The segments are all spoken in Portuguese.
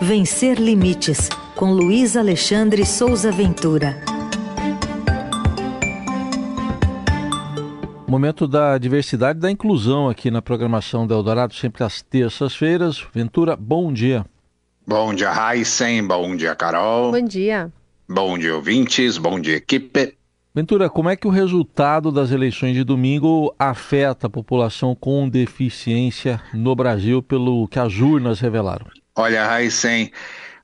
Vencer Limites, com Luiz Alexandre Souza Ventura. Momento da diversidade e da inclusão aqui na programação do Eldorado, sempre às terças-feiras. Ventura, bom dia. Bom dia, Heisen. Bom dia, Carol. Bom dia. Bom dia, ouvintes. Bom dia, equipe. Ventura, como é que o resultado das eleições de domingo afeta a população com deficiência no Brasil, pelo que as urnas revelaram? Olha, Raíssen,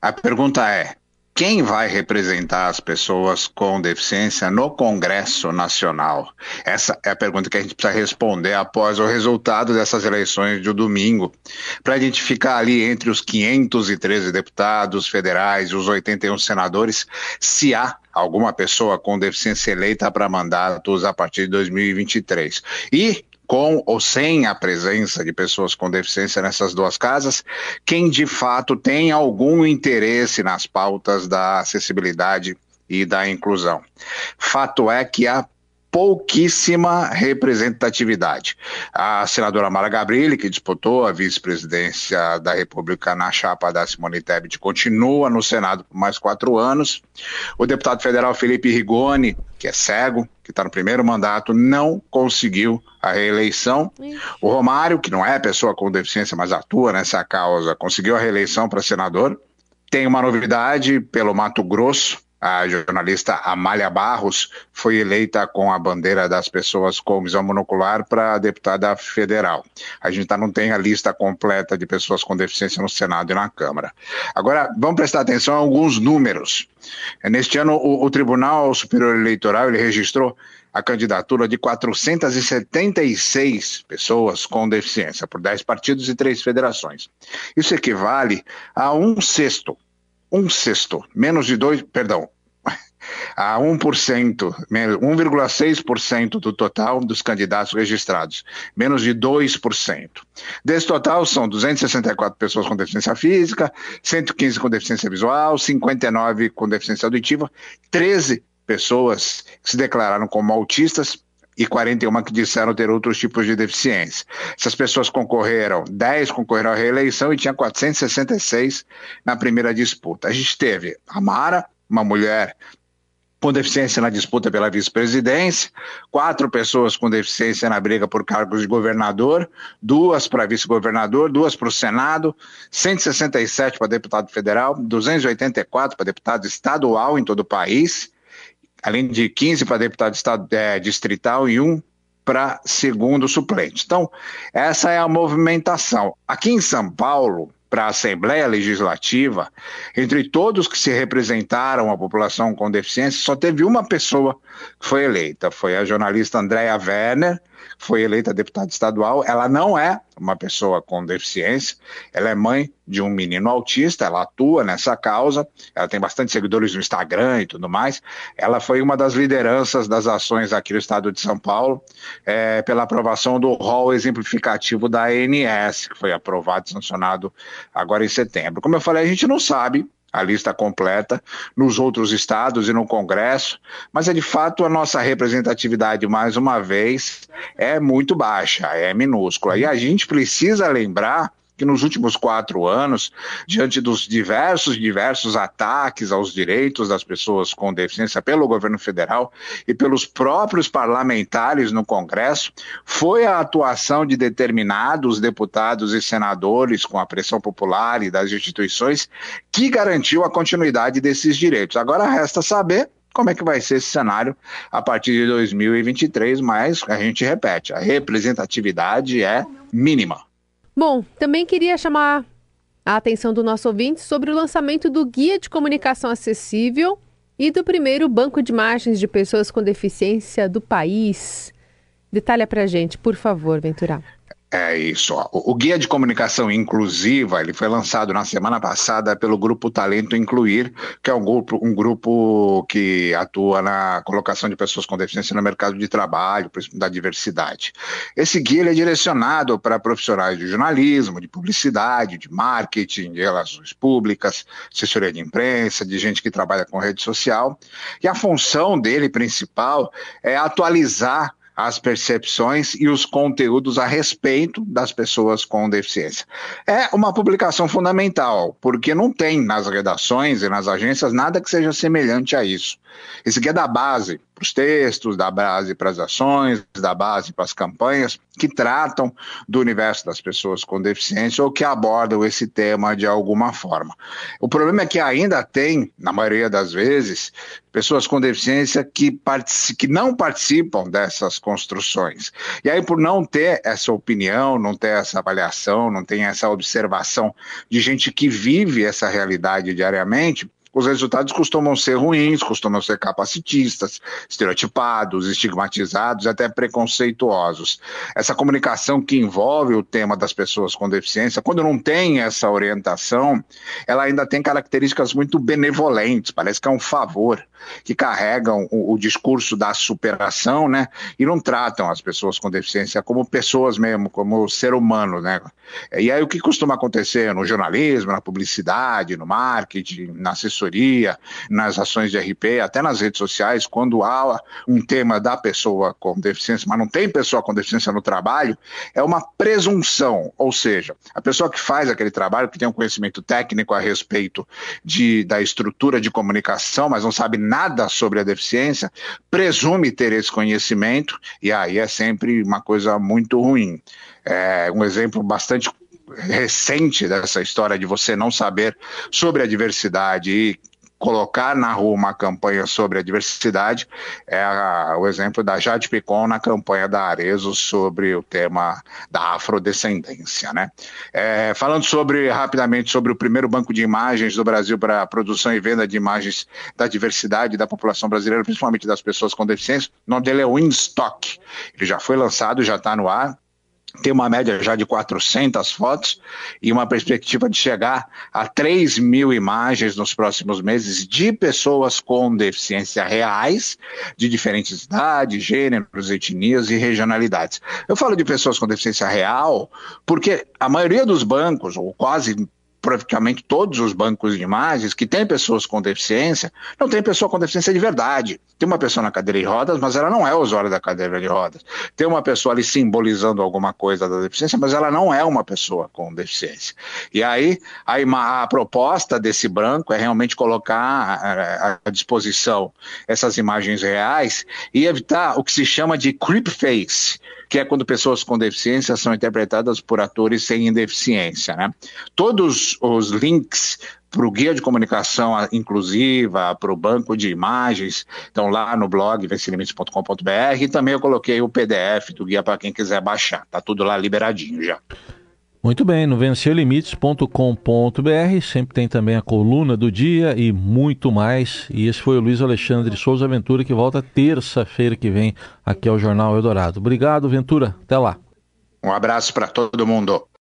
a pergunta é: quem vai representar as pessoas com deficiência no Congresso Nacional? Essa é a pergunta que a gente precisa responder após o resultado dessas eleições de domingo, para a gente ficar ali entre os 513 deputados federais e os 81 senadores, se há alguma pessoa com deficiência eleita para mandatos a partir de 2023. E com ou sem a presença de pessoas com deficiência nessas duas casas, quem de fato tem algum interesse nas pautas da acessibilidade e da inclusão. Fato é que há pouquíssima representatividade. A senadora Mara Gabrilli, que disputou a vice-presidência da República na chapa da Simone Tebet, continua no Senado por mais quatro anos. O deputado federal Felipe Rigoni, que é cego, que está no primeiro mandato, não conseguiu a reeleição. O Romário, que não é pessoa com deficiência, mas atua nessa causa, conseguiu a reeleição para senador. Tem uma novidade pelo Mato Grosso, a jornalista Amália Barros foi eleita com a bandeira das pessoas com visão monocular para deputada federal. A gente tá, não tem a lista completa de pessoas com deficiência no Senado e na Câmara. Agora, vamos prestar atenção a alguns números. Neste ano, o, o Tribunal Superior Eleitoral ele registrou a candidatura de 476 pessoas com deficiência, por 10 partidos e 3 federações. Isso equivale a um sexto um sexto, menos de dois, perdão, a 1%, 1,6% do total dos candidatos registrados, menos de 2%. Desse total, são 264 pessoas com deficiência física, 115 com deficiência visual, 59 com deficiência auditiva, 13 pessoas que se declararam como autistas, e 41 que disseram ter outros tipos de deficiência. Essas pessoas concorreram, 10 concorreram à reeleição e tinha 466 na primeira disputa. A gente teve a Mara, uma mulher com deficiência na disputa pela vice-presidência, quatro pessoas com deficiência na briga por cargos de governador, duas para vice-governador, duas para o Senado, 167 para deputado federal, 284 para deputado estadual em todo o país, além de 15 para deputado estado, é, distrital e um para segundo suplente. Então, essa é a movimentação. Aqui em São Paulo, para a Assembleia Legislativa, entre todos que se representaram a população com deficiência, só teve uma pessoa que foi eleita, foi a jornalista Andréa Werner, foi eleita deputada estadual. Ela não é uma pessoa com deficiência, ela é mãe de um menino autista, ela atua nessa causa, ela tem bastante seguidores no Instagram e tudo mais. Ela foi uma das lideranças das ações aqui no estado de São Paulo é, pela aprovação do rol exemplificativo da ANS, que foi aprovado e sancionado agora em setembro. Como eu falei, a gente não sabe a lista completa nos outros estados e no Congresso, mas é de fato a nossa representatividade, mais uma vez, é muito baixa, é minúscula. E a gente precisa lembrar que nos últimos quatro anos, diante dos diversos, diversos ataques aos direitos das pessoas com deficiência pelo governo federal e pelos próprios parlamentares no Congresso, foi a atuação de determinados deputados e senadores com a pressão popular e das instituições que garantiu a continuidade desses direitos. Agora resta saber como é que vai ser esse cenário a partir de 2023, mas a gente repete, a representatividade é mínima. Bom, também queria chamar a atenção do nosso ouvinte sobre o lançamento do Guia de Comunicação Acessível e do primeiro banco de imagens de pessoas com deficiência do país. Detalha pra gente, por favor, Ventura. É isso. O, Guia de Comunicação Inclusiva ele foi lançado na semana passada pelo Grupo Talento Incluir, que é um grupo, um grupo que atua na colocação de pessoas com deficiência no mercado de trabalho, da diversidade. Esse guia é direcionado para profissionais de jornalismo, de publicidade, de marketing, de relações públicas, assessoria de imprensa, de gente que trabalha com rede social. E a função dele principal é atualizar as percepções e os conteúdos a respeito das pessoas com deficiência. É uma publicação fundamental, porque não tem nas redações e nas agências nada que seja semelhante a isso. Esse aqui é da base para os textos, da base para as ações, da base para as campanhas que tratam do universo das pessoas com deficiência ou que abordam esse tema de alguma forma. O problema é que ainda tem, na maioria das vezes, pessoas com deficiência que, que não participam dessas construções. E aí, por não ter essa opinião, não ter essa avaliação, não ter essa observação de gente que vive essa realidade diariamente, os resultados costumam ser ruins, costumam ser capacitistas, estereotipados, estigmatizados, até preconceituosos. Essa comunicação que envolve o tema das pessoas com deficiência, quando não tem essa orientação, ela ainda tem características muito benevolentes, parece que é um favor, que carregam o, o discurso da superação, né? E não tratam as pessoas com deficiência como pessoas mesmo, como ser humano, né? E aí o que costuma acontecer no jornalismo, na publicidade, no marketing, na assessoria, assessoria, nas ações de RP, até nas redes sociais, quando há um tema da pessoa com deficiência, mas não tem pessoa com deficiência no trabalho, é uma presunção, ou seja, a pessoa que faz aquele trabalho, que tem um conhecimento técnico a respeito de, da estrutura de comunicação, mas não sabe nada sobre a deficiência, presume ter esse conhecimento, e aí é sempre uma coisa muito ruim. É um exemplo bastante recente dessa história de você não saber sobre a diversidade e colocar na rua uma campanha sobre a diversidade é a, o exemplo da Jade Picon na campanha da Arezo sobre o tema da afrodescendência, né? É, falando sobre rapidamente sobre o primeiro banco de imagens do Brasil para produção e venda de imagens da diversidade da população brasileira, principalmente das pessoas com deficiência, o nome dele é Winstock. Ele já foi lançado, já está no ar tem uma média já de 400 fotos e uma perspectiva de chegar a 3 mil imagens nos próximos meses de pessoas com deficiência reais, de diferentes idades, gêneros, etnias e regionalidades. Eu falo de pessoas com deficiência real porque a maioria dos bancos, ou quase praticamente todos os bancos de imagens que tem pessoas com deficiência, não tem pessoa com deficiência de verdade. Tem uma pessoa na cadeira de rodas, mas ela não é usuária da cadeira de rodas. Tem uma pessoa ali simbolizando alguma coisa da deficiência, mas ela não é uma pessoa com deficiência. E aí, a, a proposta desse branco é realmente colocar à disposição essas imagens reais e evitar o que se chama de creep face, que é quando pessoas com deficiência são interpretadas por atores sem deficiência. Né? Todos os links para o guia de comunicação inclusiva, para o banco de imagens, estão lá no blog vencelimites.com.br e também eu coloquei o PDF do guia para quem quiser baixar. Está tudo lá liberadinho já. Muito bem, no vencerlimites.com.br sempre tem também a coluna do dia e muito mais. E esse foi o Luiz Alexandre Souza Ventura que volta terça-feira que vem aqui ao Jornal Eldorado. Obrigado, Ventura. Até lá. Um abraço para todo mundo.